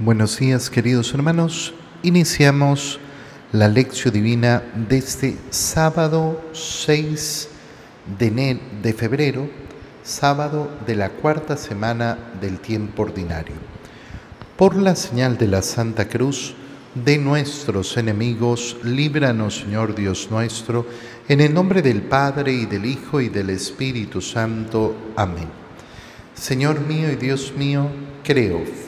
Buenos días queridos hermanos. Iniciamos la lección divina de este sábado 6 de, febrero, sábado de la cuarta semana del tiempo ordinario. Por la señal de la Santa Cruz de nuestros enemigos, líbranos Señor Dios nuestro, en el nombre del Padre y del Hijo y del Espíritu Santo. Amén. Señor mío y Dios mío, creo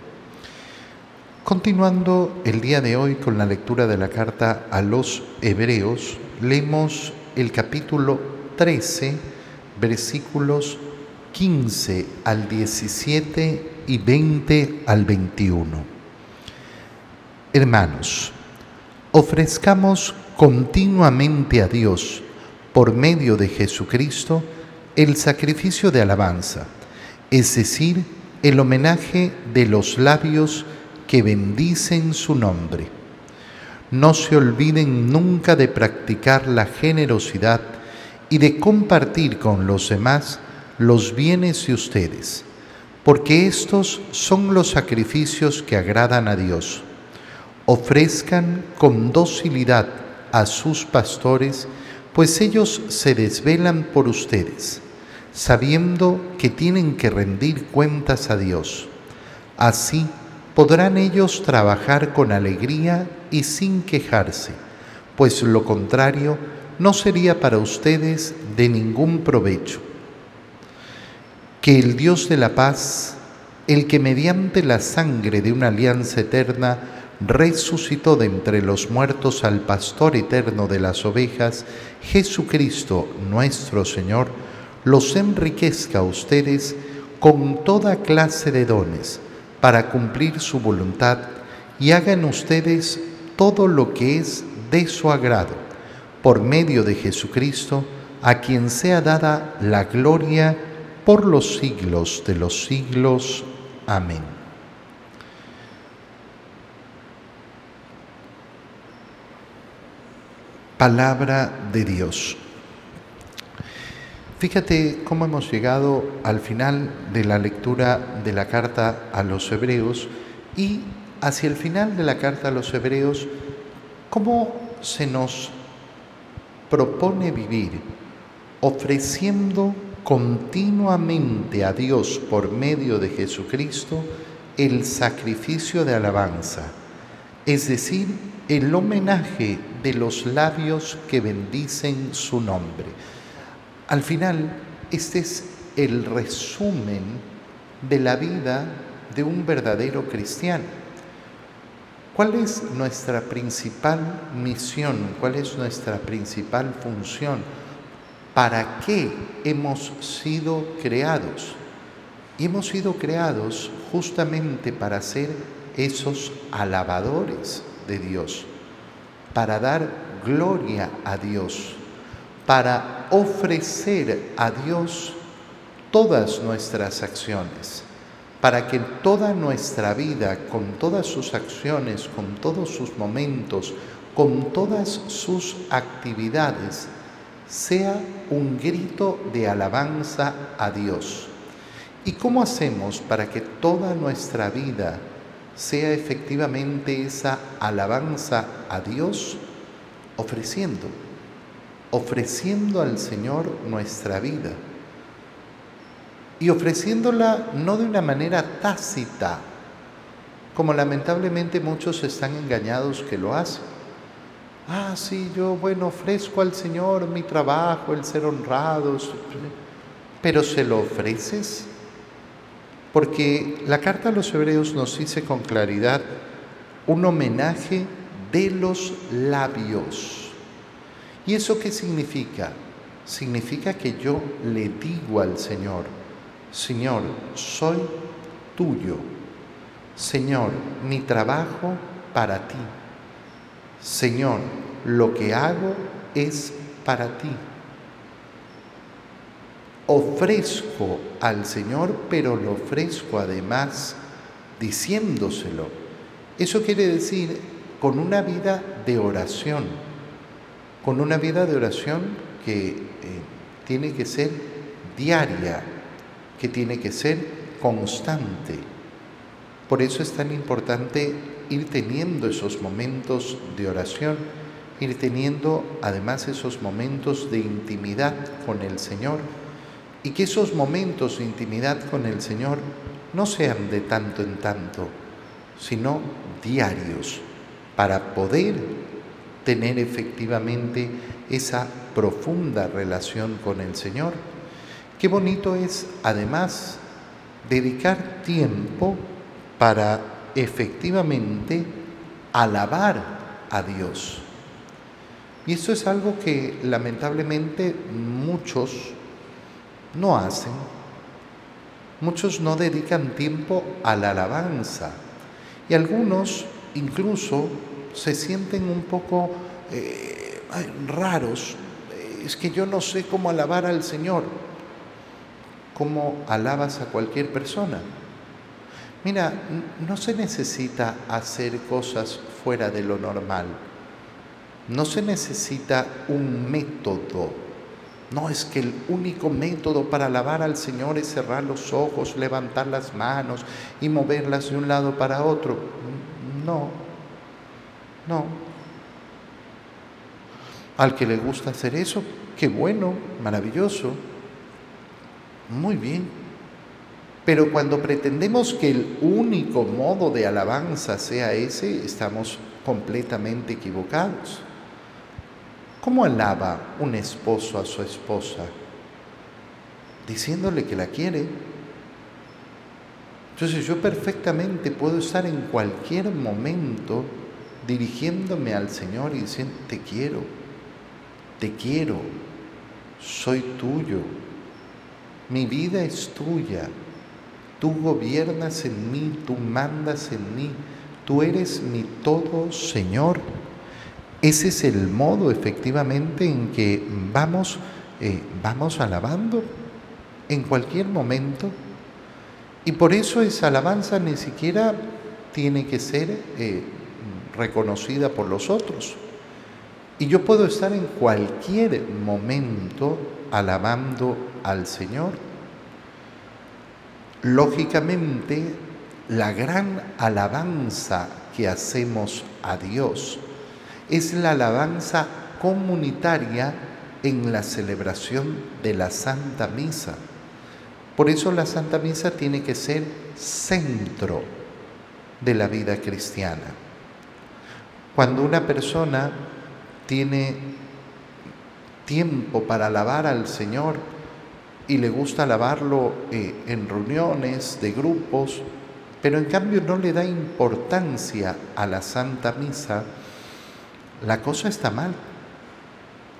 Continuando el día de hoy con la lectura de la carta a los Hebreos, leemos el capítulo 13, versículos 15 al 17 y 20 al 21. Hermanos, ofrezcamos continuamente a Dios, por medio de Jesucristo, el sacrificio de alabanza, es decir, el homenaje de los labios que bendicen su nombre. No se olviden nunca de practicar la generosidad y de compartir con los demás los bienes de ustedes, porque estos son los sacrificios que agradan a Dios. Ofrezcan con docilidad a sus pastores, pues ellos se desvelan por ustedes, sabiendo que tienen que rendir cuentas a Dios. Así, podrán ellos trabajar con alegría y sin quejarse, pues lo contrario no sería para ustedes de ningún provecho. Que el Dios de la paz, el que mediante la sangre de una alianza eterna resucitó de entre los muertos al pastor eterno de las ovejas, Jesucristo nuestro Señor, los enriquezca a ustedes con toda clase de dones para cumplir su voluntad y hagan ustedes todo lo que es de su agrado, por medio de Jesucristo, a quien sea dada la gloria por los siglos de los siglos. Amén. Palabra de Dios. Fíjate cómo hemos llegado al final de la lectura de la carta a los hebreos y hacia el final de la carta a los hebreos, cómo se nos propone vivir ofreciendo continuamente a Dios por medio de Jesucristo el sacrificio de alabanza, es decir, el homenaje de los labios que bendicen su nombre. Al final, este es el resumen de la vida de un verdadero cristiano. ¿Cuál es nuestra principal misión? ¿Cuál es nuestra principal función? ¿Para qué hemos sido creados? Y hemos sido creados justamente para ser esos alabadores de Dios, para dar gloria a Dios para ofrecer a Dios todas nuestras acciones, para que toda nuestra vida, con todas sus acciones, con todos sus momentos, con todas sus actividades, sea un grito de alabanza a Dios. ¿Y cómo hacemos para que toda nuestra vida sea efectivamente esa alabanza a Dios? Ofreciendo ofreciendo al Señor nuestra vida y ofreciéndola no de una manera tácita, como lamentablemente muchos están engañados que lo hacen. Ah, sí, yo, bueno, ofrezco al Señor mi trabajo, el ser honrados, pero se lo ofreces. Porque la carta a los hebreos nos dice con claridad un homenaje de los labios ¿Y eso qué significa? Significa que yo le digo al Señor, Señor, soy tuyo. Señor, mi trabajo para ti. Señor, lo que hago es para ti. Ofrezco al Señor, pero lo ofrezco además diciéndoselo. Eso quiere decir con una vida de oración, con una vida de oración que eh, tiene que ser diaria, que tiene que ser constante. Por eso es tan importante ir teniendo esos momentos de oración, ir teniendo además esos momentos de intimidad con el Señor y que esos momentos de intimidad con el Señor no sean de tanto en tanto, sino diarios, para poder tener efectivamente esa profunda relación con el Señor. Qué bonito es además dedicar tiempo para efectivamente alabar a Dios. Y esto es algo que lamentablemente muchos no hacen. Muchos no dedican tiempo a la alabanza. Y algunos incluso se sienten un poco eh, raros. Es que yo no sé cómo alabar al Señor. ¿Cómo alabas a cualquier persona? Mira, no se necesita hacer cosas fuera de lo normal. No se necesita un método. No es que el único método para alabar al Señor es cerrar los ojos, levantar las manos y moverlas de un lado para otro. No, no. Al que le gusta hacer eso, qué bueno, maravilloso, muy bien. Pero cuando pretendemos que el único modo de alabanza sea ese, estamos completamente equivocados. ¿Cómo alaba un esposo a su esposa? Diciéndole que la quiere. Entonces yo perfectamente puedo estar en cualquier momento dirigiéndome al Señor y diciendo, te quiero, te quiero, soy tuyo, mi vida es tuya Tú gobiernas en mí, tú mandas en mí, tú eres mi todo Señor. Ese es el modo efectivamente en que vamos, eh, vamos alabando en cualquier momento. Y por eso esa alabanza ni siquiera tiene que ser eh, reconocida por los otros. Y yo puedo estar en cualquier momento alabando al Señor. Lógicamente, la gran alabanza que hacemos a Dios es la alabanza comunitaria en la celebración de la Santa Misa. Por eso la Santa Misa tiene que ser centro de la vida cristiana. Cuando una persona tiene tiempo para alabar al Señor, y le gusta alabarlo eh, en reuniones de grupos, pero en cambio no le da importancia a la Santa Misa, la cosa está mal,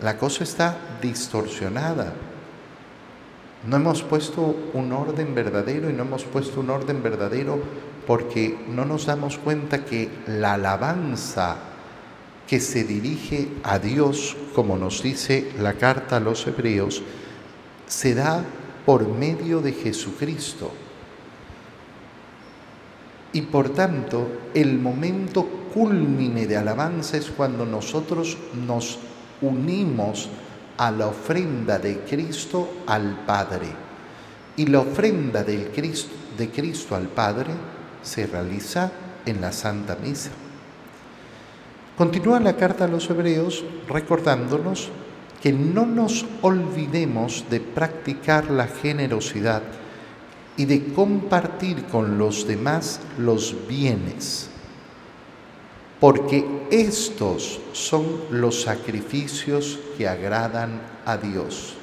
la cosa está distorsionada. No hemos puesto un orden verdadero y no hemos puesto un orden verdadero porque no nos damos cuenta que la alabanza que se dirige a Dios, como nos dice la carta a los hebreos, se da por medio de Jesucristo. Y por tanto, el momento culmine de alabanza es cuando nosotros nos unimos a la ofrenda de Cristo al Padre. Y la ofrenda Cristo, de Cristo al Padre se realiza en la Santa Misa. Continúa la carta a los Hebreos recordándonos que no nos olvidemos de practicar la generosidad y de compartir con los demás los bienes, porque estos son los sacrificios que agradan a Dios.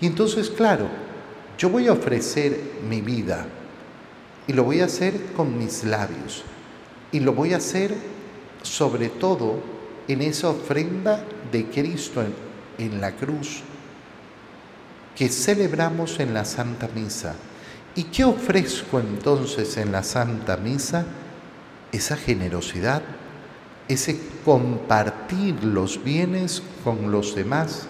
Y entonces, claro, yo voy a ofrecer mi vida y lo voy a hacer con mis labios y lo voy a hacer sobre todo en esa ofrenda de Cristo en la cruz que celebramos en la Santa Misa. ¿Y qué ofrezco entonces en la Santa Misa? Esa generosidad, ese compartir los bienes con los demás.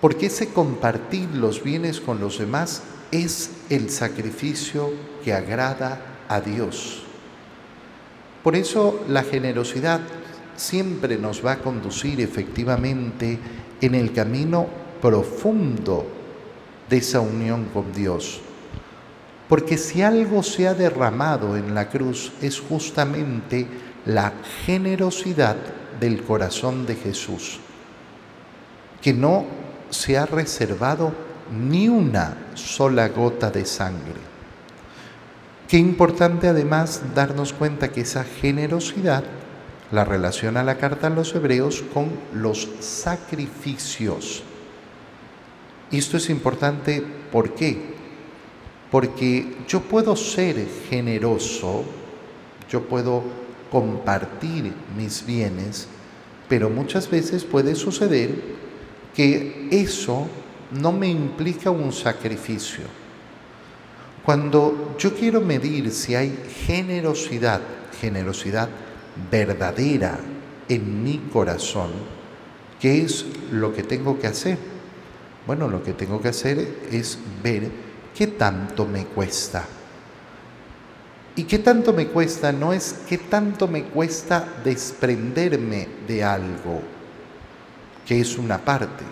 Porque ese compartir los bienes con los demás es el sacrificio que agrada a Dios. Por eso la generosidad siempre nos va a conducir efectivamente en el camino profundo de esa unión con Dios. Porque si algo se ha derramado en la cruz es justamente la generosidad del corazón de Jesús, que no se ha reservado ni una sola gota de sangre. Qué importante además darnos cuenta que esa generosidad la relaciona la carta a los hebreos con los sacrificios. Esto es importante, ¿por qué? Porque yo puedo ser generoso, yo puedo compartir mis bienes, pero muchas veces puede suceder que eso no me implica un sacrificio. Cuando yo quiero medir si hay generosidad, generosidad verdadera en mi corazón, ¿qué es lo que tengo que hacer? Bueno, lo que tengo que hacer es ver qué tanto me cuesta. ¿Y qué tanto me cuesta? No es qué tanto me cuesta desprenderme de algo, que es una parte.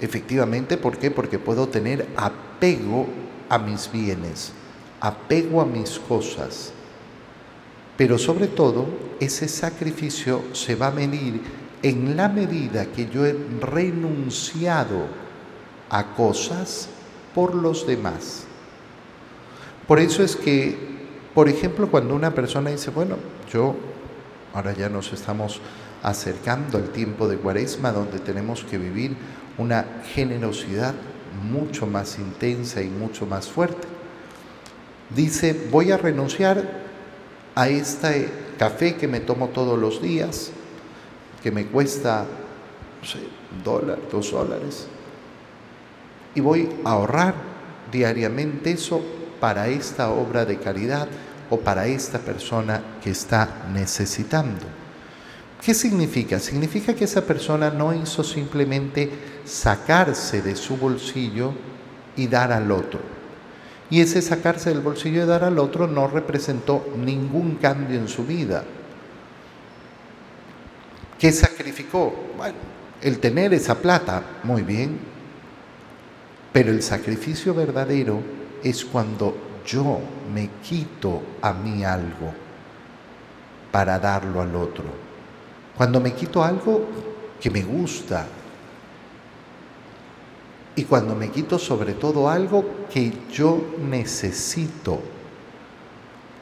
Efectivamente, ¿por qué? Porque puedo tener apego a mis bienes, apego a mis cosas. Pero sobre todo, ese sacrificio se va a medir en la medida que yo he renunciado a cosas por los demás. Por eso es que, por ejemplo, cuando una persona dice, bueno, yo, ahora ya nos estamos acercando al tiempo de cuaresma donde tenemos que vivir una generosidad mucho más intensa y mucho más fuerte. Dice, voy a renunciar a este café que me tomo todos los días, que me cuesta, no sé, dólar, dos dólares, y voy a ahorrar diariamente eso para esta obra de caridad o para esta persona que está necesitando. ¿Qué significa? Significa que esa persona no hizo simplemente sacarse de su bolsillo y dar al otro. Y ese sacarse del bolsillo y dar al otro no representó ningún cambio en su vida. ¿Qué sacrificó? Bueno, el tener esa plata, muy bien. Pero el sacrificio verdadero es cuando yo me quito a mí algo para darlo al otro. Cuando me quito algo que me gusta. Y cuando me quito sobre todo algo que yo necesito.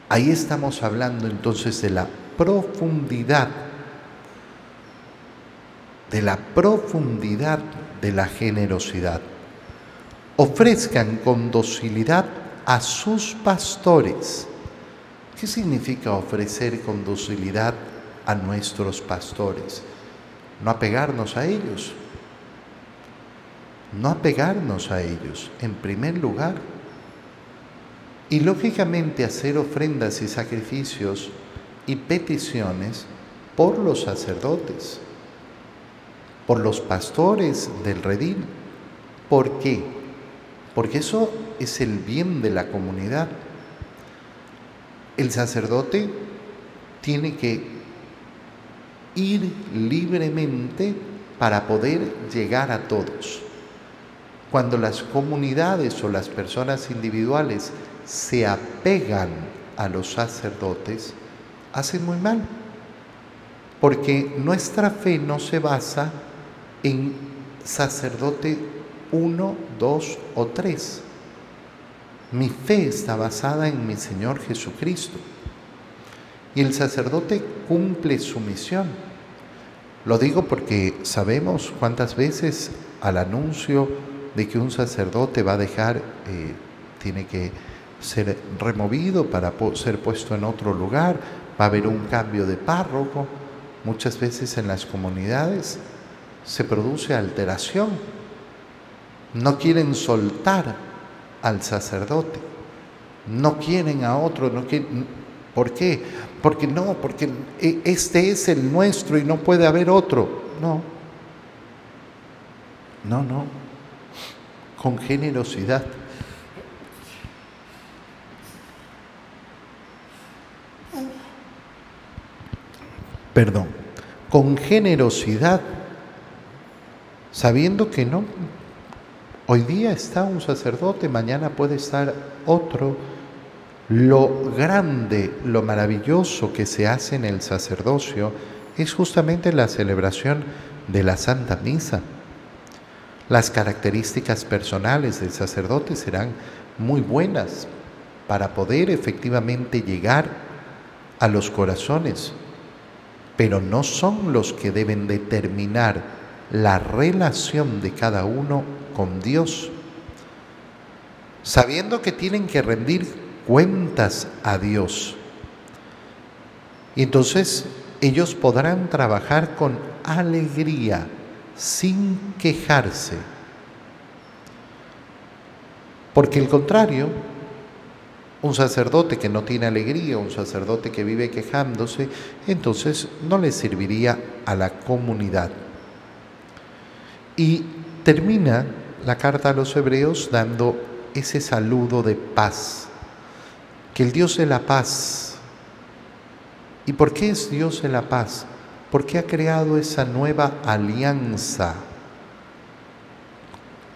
Ahí estamos hablando entonces de la profundidad, de la profundidad de la generosidad. Ofrezcan con docilidad a sus pastores. ¿Qué significa ofrecer con docilidad a nuestros pastores, no apegarnos a ellos, no apegarnos a ellos en primer lugar. Y lógicamente hacer ofrendas y sacrificios y peticiones por los sacerdotes, por los pastores del redil. ¿Por qué? Porque eso es el bien de la comunidad. El sacerdote tiene que ir libremente para poder llegar a todos. Cuando las comunidades o las personas individuales se apegan a los sacerdotes, hacen muy mal, porque nuestra fe no se basa en sacerdote uno, dos o tres. Mi fe está basada en mi Señor Jesucristo. Y el sacerdote cumple su misión. Lo digo porque sabemos cuántas veces al anuncio de que un sacerdote va a dejar, eh, tiene que ser removido para ser puesto en otro lugar, va a haber un cambio de párroco. Muchas veces en las comunidades se produce alteración. No quieren soltar al sacerdote, no quieren a otro, no quieren, ¿por qué? porque no, porque e, este es el nuestro y no puede haber otro. No, no, no, con generosidad. Perdón, con generosidad, sabiendo que no, hoy día está un sacerdote, mañana puede estar otro lo grande, lo maravilloso que se hace en el sacerdocio es justamente la celebración de la Santa Misa. Las características personales del sacerdote serán muy buenas para poder efectivamente llegar a los corazones, pero no son los que deben determinar la relación de cada uno con Dios, sabiendo que tienen que rendir cuentas a Dios. Y entonces ellos podrán trabajar con alegría, sin quejarse. Porque el contrario, un sacerdote que no tiene alegría, un sacerdote que vive quejándose, entonces no le serviría a la comunidad. Y termina la carta a los hebreos dando ese saludo de paz que el Dios de la paz. ¿Y por qué es Dios de la paz? Porque ha creado esa nueva alianza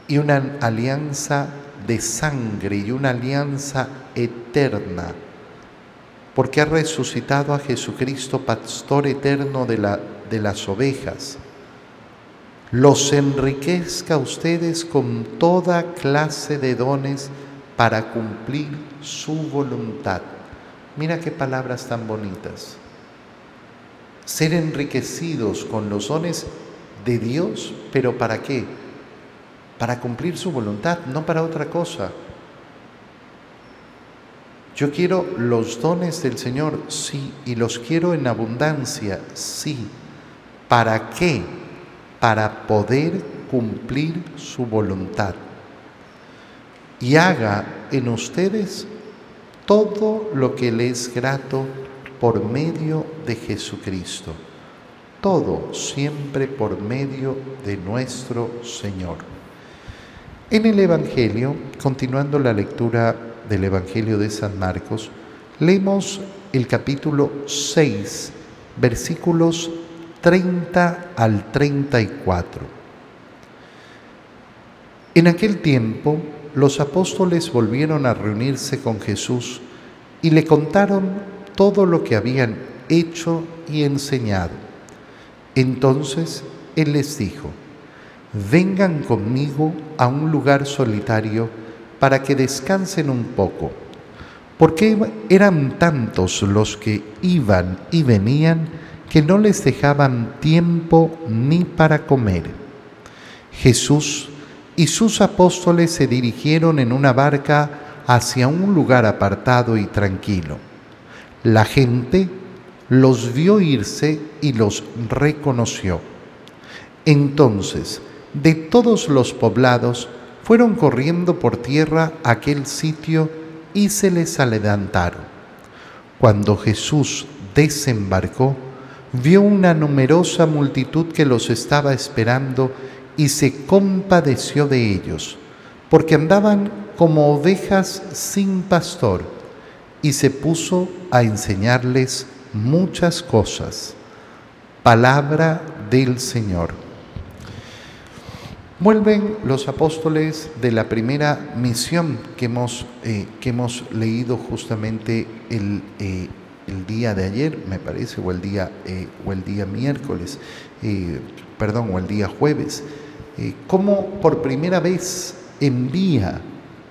y una alianza de sangre y una alianza eterna, porque ha resucitado a Jesucristo, pastor eterno de, la, de las ovejas. Los enriquezca a ustedes con toda clase de dones para cumplir su voluntad. Mira qué palabras tan bonitas. Ser enriquecidos con los dones de Dios, pero ¿para qué? Para cumplir su voluntad, no para otra cosa. Yo quiero los dones del Señor, sí, y los quiero en abundancia, sí. ¿Para qué? Para poder cumplir su voluntad y haga en ustedes todo lo que le es grato por medio de Jesucristo. Todo siempre por medio de nuestro Señor. En el Evangelio, continuando la lectura del Evangelio de San Marcos, leemos el capítulo 6, versículos 30 al 34. En aquel tiempo, los apóstoles volvieron a reunirse con Jesús y le contaron todo lo que habían hecho y enseñado. Entonces Él les dijo, vengan conmigo a un lugar solitario para que descansen un poco, porque eran tantos los que iban y venían que no les dejaban tiempo ni para comer. Jesús y sus apóstoles se dirigieron en una barca hacia un lugar apartado y tranquilo. La gente los vio irse y los reconoció. Entonces, de todos los poblados, fueron corriendo por tierra a aquel sitio y se les adelantaron. Cuando Jesús desembarcó, vio una numerosa multitud que los estaba esperando y se compadeció de ellos, porque andaban como ovejas sin pastor, y se puso a enseñarles muchas cosas. Palabra del Señor. Vuelven los apóstoles de la primera misión que hemos, eh, que hemos leído justamente el, eh, el, día de ayer, me parece, o el día, eh, o el día miércoles, perdón, o el día jueves. Cómo por primera vez envía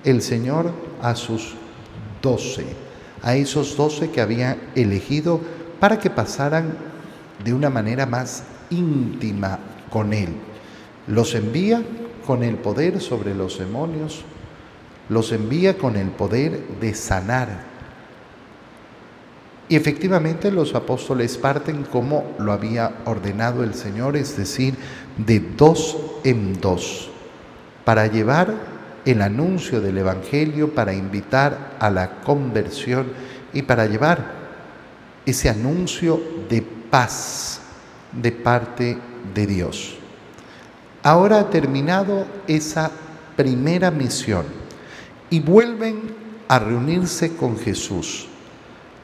el Señor a sus doce, a esos doce que había elegido para que pasaran de una manera más íntima con Él. Los envía con el poder sobre los demonios, los envía con el poder de sanar. Y efectivamente los apóstoles parten como lo había ordenado el Señor, es decir, de dos en dos, para llevar el anuncio del Evangelio, para invitar a la conversión y para llevar ese anuncio de paz de parte de Dios. Ahora ha terminado esa primera misión y vuelven a reunirse con Jesús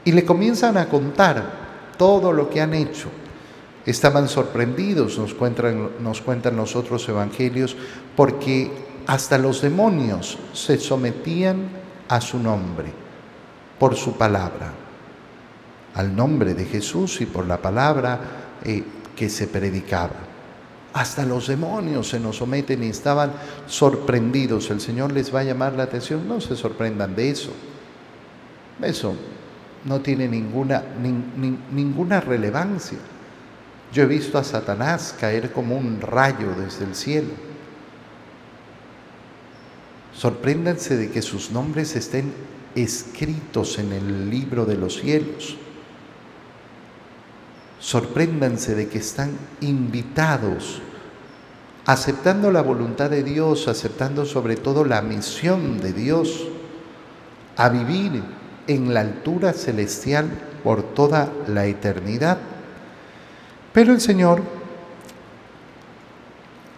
y le comienzan a contar todo lo que han hecho. Estaban sorprendidos, nos cuentan, nos cuentan los otros evangelios, porque hasta los demonios se sometían a su nombre, por su palabra, al nombre de Jesús y por la palabra eh, que se predicaba. Hasta los demonios se nos someten y estaban sorprendidos. El Señor les va a llamar la atención. No se sorprendan de eso. Eso no tiene ninguna, ninguna relevancia. Yo he visto a Satanás caer como un rayo desde el cielo. Sorpréndanse de que sus nombres estén escritos en el libro de los cielos. Sorpréndanse de que están invitados, aceptando la voluntad de Dios, aceptando sobre todo la misión de Dios, a vivir en la altura celestial por toda la eternidad. Pero el Señor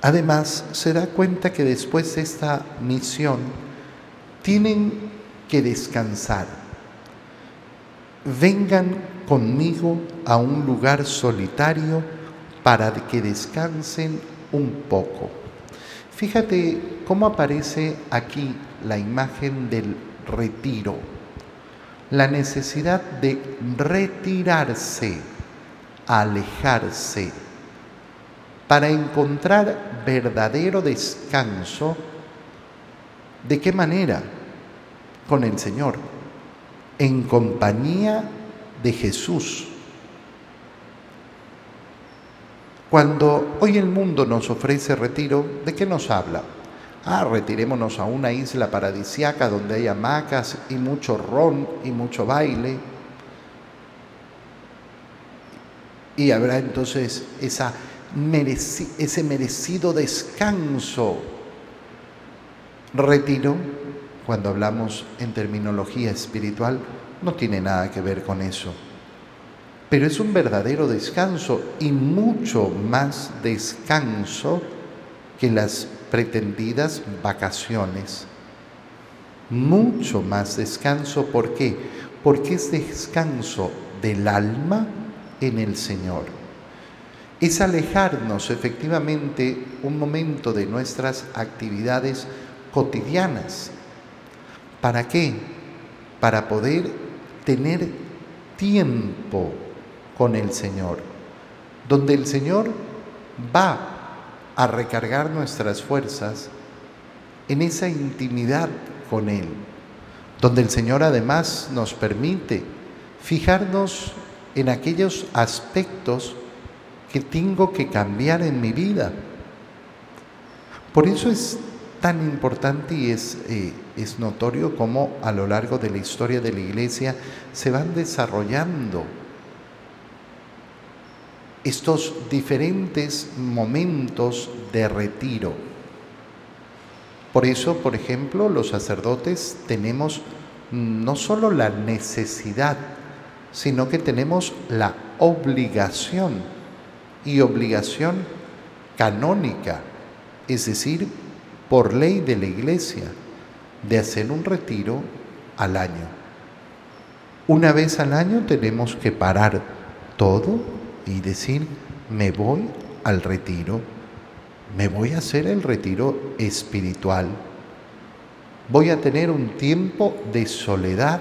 además se da cuenta que después de esta misión tienen que descansar. Vengan conmigo a un lugar solitario para que descansen un poco. Fíjate cómo aparece aquí la imagen del retiro la necesidad de retirarse, alejarse, para encontrar verdadero descanso. ¿De qué manera? Con el Señor, en compañía de Jesús. Cuando hoy el mundo nos ofrece retiro, ¿de qué nos habla? Ah, retirémonos a una isla paradisiaca donde hay hamacas y mucho ron y mucho baile. Y habrá entonces esa ese merecido descanso. Retiro, cuando hablamos en terminología espiritual, no tiene nada que ver con eso. Pero es un verdadero descanso y mucho más descanso que las pretendidas vacaciones. Mucho más descanso, ¿por qué? Porque es descanso del alma en el Señor. Es alejarnos efectivamente un momento de nuestras actividades cotidianas. ¿Para qué? Para poder tener tiempo con el Señor, donde el Señor va a recargar nuestras fuerzas en esa intimidad con Él, donde el Señor además nos permite fijarnos en aquellos aspectos que tengo que cambiar en mi vida. Por eso es tan importante y es, eh, es notorio cómo a lo largo de la historia de la Iglesia se van desarrollando estos diferentes momentos de retiro. Por eso, por ejemplo, los sacerdotes tenemos no solo la necesidad, sino que tenemos la obligación y obligación canónica, es decir, por ley de la Iglesia, de hacer un retiro al año. Una vez al año tenemos que parar todo y decir, me voy al retiro, me voy a hacer el retiro espiritual, voy a tener un tiempo de soledad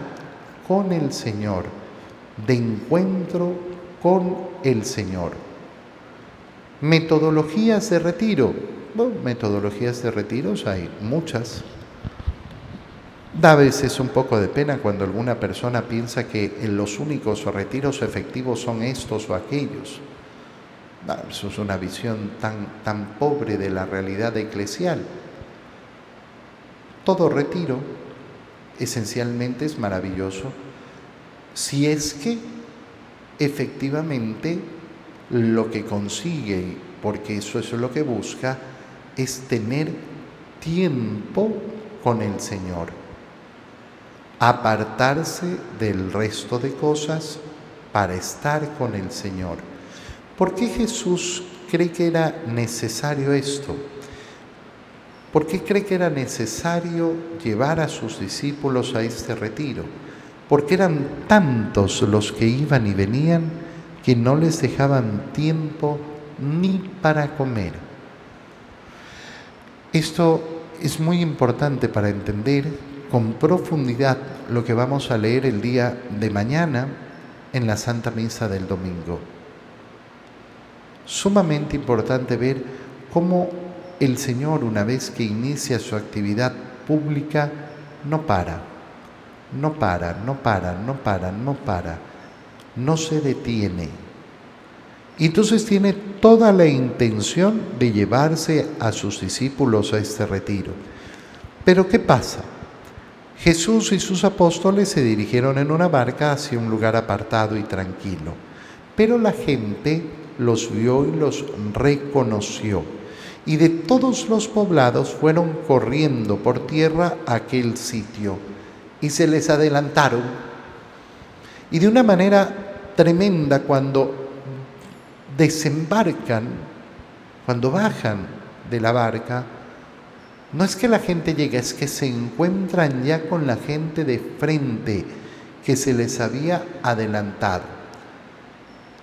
con el Señor, de encuentro con el Señor. Metodologías de retiro. Bueno, metodologías de retiros hay muchas. Da a veces un poco de pena cuando alguna persona piensa que los únicos retiros efectivos son estos o aquellos. Eso es una visión tan, tan pobre de la realidad eclesial. Todo retiro esencialmente es maravilloso si es que efectivamente lo que consigue, porque eso es lo que busca, es tener tiempo con el Señor apartarse del resto de cosas para estar con el Señor. ¿Por qué Jesús cree que era necesario esto? ¿Por qué cree que era necesario llevar a sus discípulos a este retiro? Porque eran tantos los que iban y venían que no les dejaban tiempo ni para comer. Esto es muy importante para entender con profundidad lo que vamos a leer el día de mañana en la Santa Misa del domingo. Sumamente importante ver cómo el Señor, una vez que inicia su actividad pública, no para, no para, no para, no para, no para, no se detiene. Y entonces tiene toda la intención de llevarse a sus discípulos a este retiro. Pero ¿qué pasa? Jesús y sus apóstoles se dirigieron en una barca hacia un lugar apartado y tranquilo, pero la gente los vio y los reconoció y de todos los poblados fueron corriendo por tierra a aquel sitio y se les adelantaron. Y de una manera tremenda cuando desembarcan, cuando bajan de la barca, no es que la gente llegue, es que se encuentran ya con la gente de frente que se les había adelantado.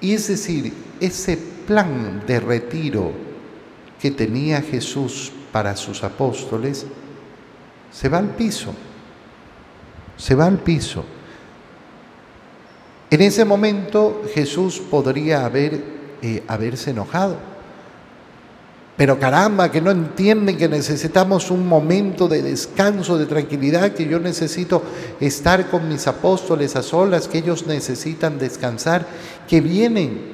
Y es decir, ese plan de retiro que tenía Jesús para sus apóstoles, se va al piso, se va al piso. En ese momento Jesús podría haber, eh, haberse enojado. Pero caramba, que no entienden que necesitamos un momento de descanso, de tranquilidad, que yo necesito estar con mis apóstoles a solas, que ellos necesitan descansar, que vienen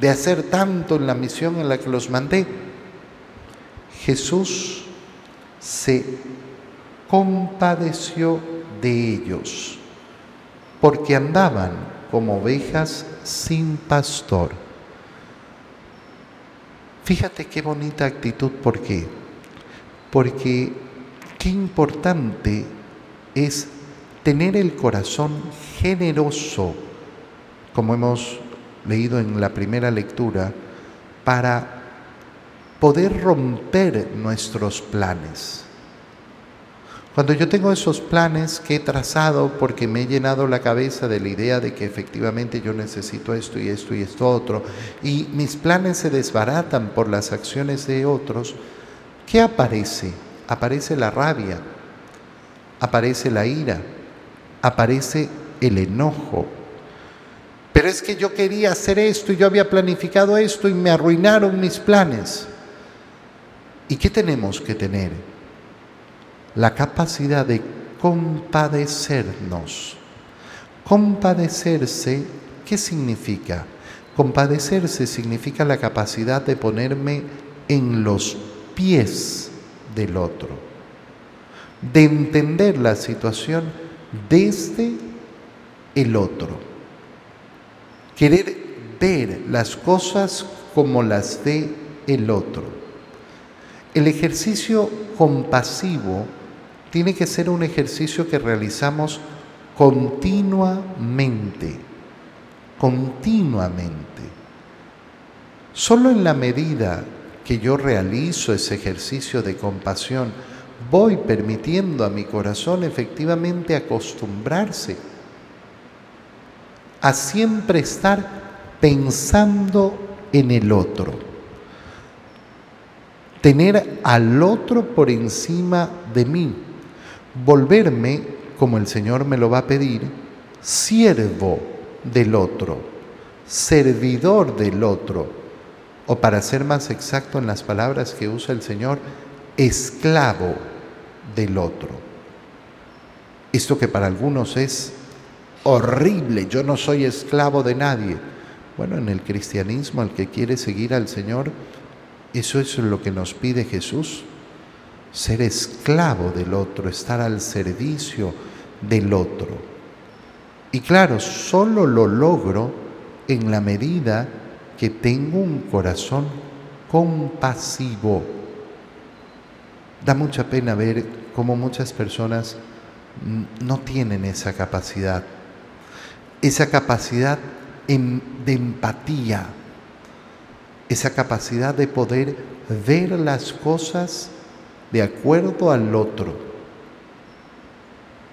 de hacer tanto en la misión en la que los mandé, Jesús se compadeció de ellos, porque andaban como ovejas sin pastor. Fíjate qué bonita actitud, ¿por qué? Porque qué importante es tener el corazón generoso, como hemos leído en la primera lectura, para poder romper nuestros planes. Cuando yo tengo esos planes que he trazado porque me he llenado la cabeza de la idea de que efectivamente yo necesito esto y esto y esto otro, y mis planes se desbaratan por las acciones de otros, ¿qué aparece? Aparece la rabia, aparece la ira, aparece el enojo, pero es que yo quería hacer esto y yo había planificado esto y me arruinaron mis planes. ¿Y qué tenemos que tener? La capacidad de compadecernos. Compadecerse, ¿qué significa? Compadecerse significa la capacidad de ponerme en los pies del otro, de entender la situación desde el otro querer ver las cosas como las ve el otro. El ejercicio compasivo tiene que ser un ejercicio que realizamos continuamente, continuamente. Solo en la medida que yo realizo ese ejercicio de compasión, voy permitiendo a mi corazón efectivamente acostumbrarse a siempre estar pensando en el otro. Tener al otro por encima de mí. Volverme, como el Señor me lo va a pedir, siervo del otro, servidor del otro, o para ser más exacto en las palabras que usa el Señor, esclavo del otro. Esto que para algunos es horrible, yo no soy esclavo de nadie. Bueno, en el cristianismo, el que quiere seguir al Señor, eso es lo que nos pide Jesús, ser esclavo del otro, estar al servicio del otro. Y claro, solo lo logro en la medida que tengo un corazón compasivo. Da mucha pena ver cómo muchas personas no tienen esa capacidad esa capacidad de empatía, esa capacidad de poder ver las cosas de acuerdo al otro,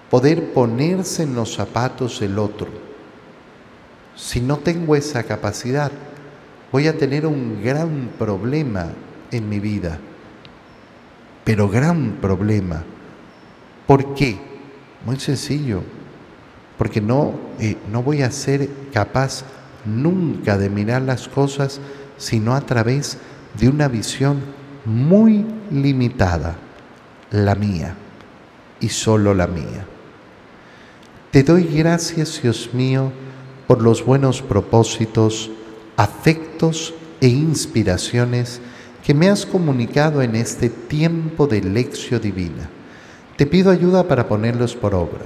poder ponerse en los zapatos del otro. Si no tengo esa capacidad, voy a tener un gran problema en mi vida, pero gran problema. ¿Por qué? Muy sencillo, porque no, eh, no voy a ser capaz nunca de mirar las cosas sino a través de una visión muy limitada, la mía y solo la mía. Te doy gracias, Dios mío, por los buenos propósitos, afectos e inspiraciones que me has comunicado en este tiempo de lección divina. Te pido ayuda para ponerlos por obra.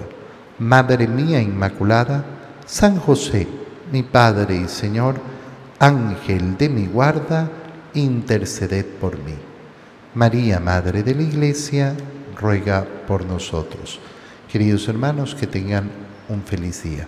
Madre mía Inmaculada, San José, mi Padre y Señor, Ángel de mi guarda, interceded por mí. María, Madre de la Iglesia, ruega por nosotros. Queridos hermanos, que tengan un feliz día.